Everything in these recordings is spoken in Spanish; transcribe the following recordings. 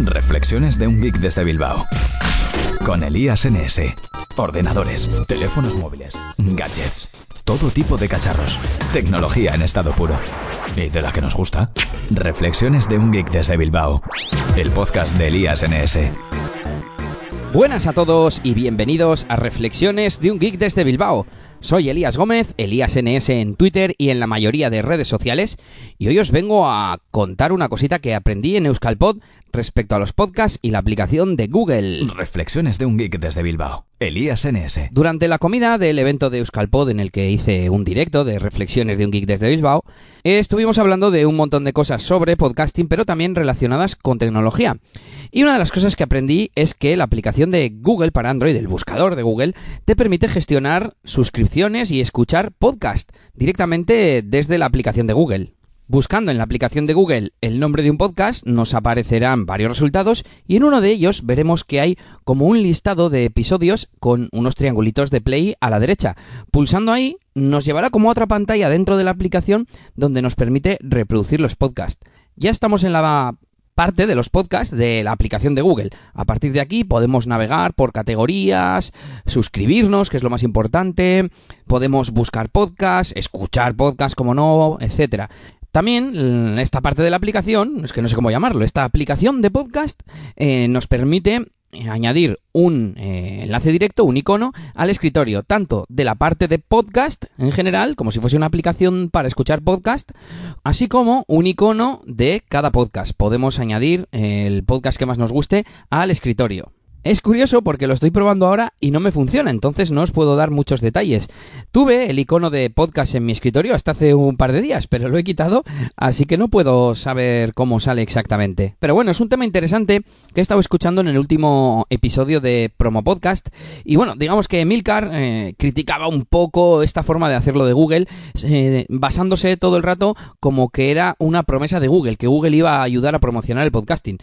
Reflexiones de un geek desde Bilbao. Con Elías NS. Ordenadores, teléfonos móviles, gadgets, todo tipo de cacharros. Tecnología en estado puro. ¿Y de la que nos gusta? Reflexiones de un geek desde Bilbao. El podcast de Elías NS. Buenas a todos y bienvenidos a Reflexiones de un Geek desde Bilbao. Soy Elías Gómez, Elías NS en Twitter y en la mayoría de redes sociales, y hoy os vengo a contar una cosita que aprendí en Euskalpod respecto a los podcasts y la aplicación de Google. Reflexiones de un geek desde Bilbao. Elías NS. Durante la comida del evento de Euskalpod en el que hice un directo de Reflexiones de un Geek desde Bilbao, estuvimos hablando de un montón de cosas sobre podcasting, pero también relacionadas con tecnología. Y una de las cosas que aprendí es que la aplicación de Google para Android, el buscador de Google, te permite gestionar suscripciones y escuchar podcast directamente desde la aplicación de Google. Buscando en la aplicación de Google el nombre de un podcast nos aparecerán varios resultados y en uno de ellos veremos que hay como un listado de episodios con unos triangulitos de play a la derecha. Pulsando ahí nos llevará como a otra pantalla dentro de la aplicación donde nos permite reproducir los podcasts. Ya estamos en la parte de los podcasts de la aplicación de Google. A partir de aquí podemos navegar por categorías, suscribirnos, que es lo más importante, podemos buscar podcasts, escuchar podcasts, como no, etcétera. También esta parte de la aplicación, es que no sé cómo llamarlo, esta aplicación de podcast eh, nos permite añadir un eh, enlace directo, un icono, al escritorio, tanto de la parte de podcast en general, como si fuese una aplicación para escuchar podcast, así como un icono de cada podcast. Podemos añadir el podcast que más nos guste al escritorio. Es curioso porque lo estoy probando ahora y no me funciona, entonces no os puedo dar muchos detalles. Tuve el icono de podcast en mi escritorio hasta hace un par de días, pero lo he quitado, así que no puedo saber cómo sale exactamente. Pero bueno, es un tema interesante que he estado escuchando en el último episodio de Promo Podcast. Y bueno, digamos que Milcar eh, criticaba un poco esta forma de hacerlo de Google, eh, basándose todo el rato como que era una promesa de Google, que Google iba a ayudar a promocionar el podcasting.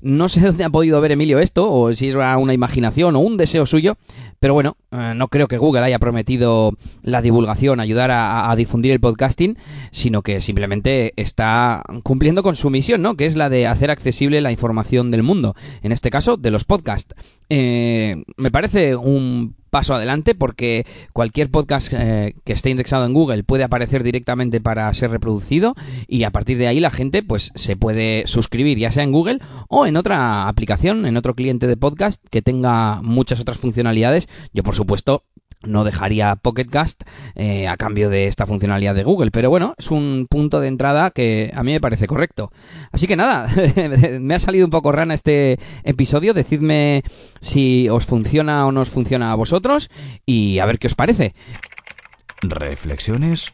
No sé dónde ha podido ver Emilio esto, o si es una imaginación o un deseo suyo, pero bueno, eh, no creo que Google haya prometido la divulgación, ayudar a, difundir el podcasting, sino que simplemente está cumpliendo con su misión, ¿no? Que es la de hacer accesible la información del mundo, en este caso de los podcasts. Eh, me parece un paso adelante porque cualquier podcast eh, que esté indexado en Google puede aparecer directamente para ser reproducido y a partir de ahí la gente pues se puede suscribir ya sea en Google o en otra aplicación, en otro cliente de podcast que tenga muchas otras funcionalidades. Yo por supuesto no dejaría Pocketcast eh, a cambio de esta funcionalidad de Google. Pero bueno, es un punto de entrada que a mí me parece correcto. Así que nada, me ha salido un poco rana este episodio. Decidme si os funciona o no os funciona a vosotros y a ver qué os parece. Reflexiones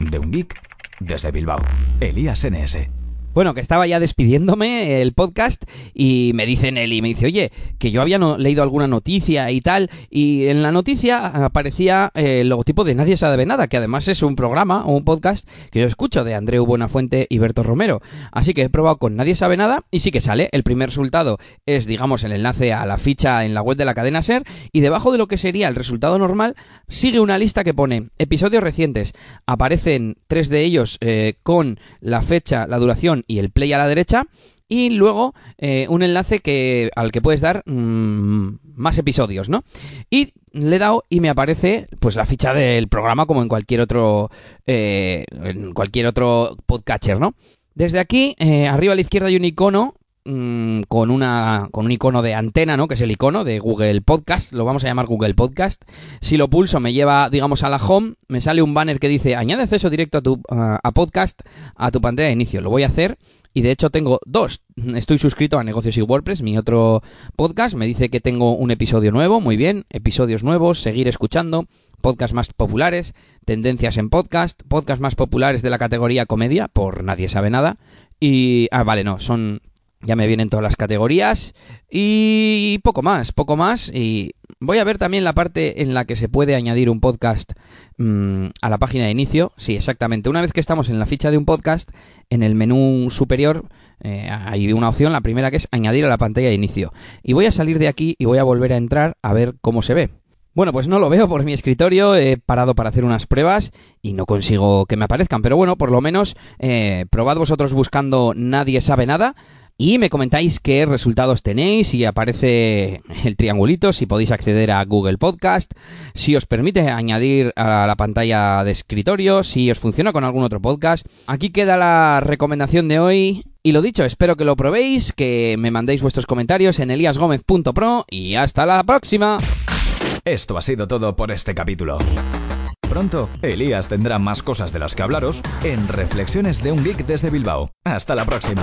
de un geek desde Bilbao. Elías NS. Bueno, que estaba ya despidiéndome el podcast y me dice Nelly, me dice, oye, que yo había leído alguna noticia y tal, y en la noticia aparecía el logotipo de Nadie sabe nada, que además es un programa o un podcast que yo escucho de Andreu Buenafuente y Berto Romero. Así que he probado con Nadie sabe nada y sí que sale. El primer resultado es, digamos, el enlace a la ficha en la web de la cadena Ser y debajo de lo que sería el resultado normal sigue una lista que pone episodios recientes. Aparecen tres de ellos eh, con la fecha, la duración y el play a la derecha. Y luego eh, un enlace que, al que puedes dar mm, más episodios, ¿no? Y le he dado y me aparece pues la ficha del programa como en cualquier otro eh, en cualquier otro podcatcher, ¿no? Desde aquí, eh, arriba a la izquierda hay un icono mm, con, una, con un icono de antena, ¿no? Que es el icono de Google Podcast, lo vamos a llamar Google Podcast. Si lo pulso me lleva, digamos, a la home, me sale un banner que dice añade acceso directo a tu a podcast a tu pantalla de inicio. Lo voy a hacer y de hecho tengo dos. Estoy suscrito a Negocios y WordPress, mi otro podcast. Me dice que tengo un episodio nuevo, muy bien. Episodios nuevos, seguir escuchando. Podcasts más populares, tendencias en podcast, podcasts más populares de la categoría comedia, por nadie sabe nada. Y. Ah, vale, no, son ya me vienen todas las categorías y poco más, poco más. Y voy a ver también la parte en la que se puede añadir un podcast mm, a la página de inicio. Sí, exactamente. Una vez que estamos en la ficha de un podcast, en el menú superior eh, hay una opción, la primera que es añadir a la pantalla de inicio. Y voy a salir de aquí y voy a volver a entrar a ver cómo se ve. Bueno, pues no lo veo por mi escritorio, he parado para hacer unas pruebas y no consigo que me aparezcan, pero bueno, por lo menos eh, probad vosotros buscando Nadie sabe nada y me comentáis qué resultados tenéis, si aparece el triangulito, si podéis acceder a Google Podcast, si os permite añadir a la pantalla de escritorio, si os funciona con algún otro podcast. Aquí queda la recomendación de hoy. Y lo dicho, espero que lo probéis, que me mandéis vuestros comentarios en eliasgomez.pro y hasta la próxima. Esto ha sido todo por este capítulo. Pronto, Elías tendrá más cosas de las que hablaros en Reflexiones de un Geek desde Bilbao. Hasta la próxima.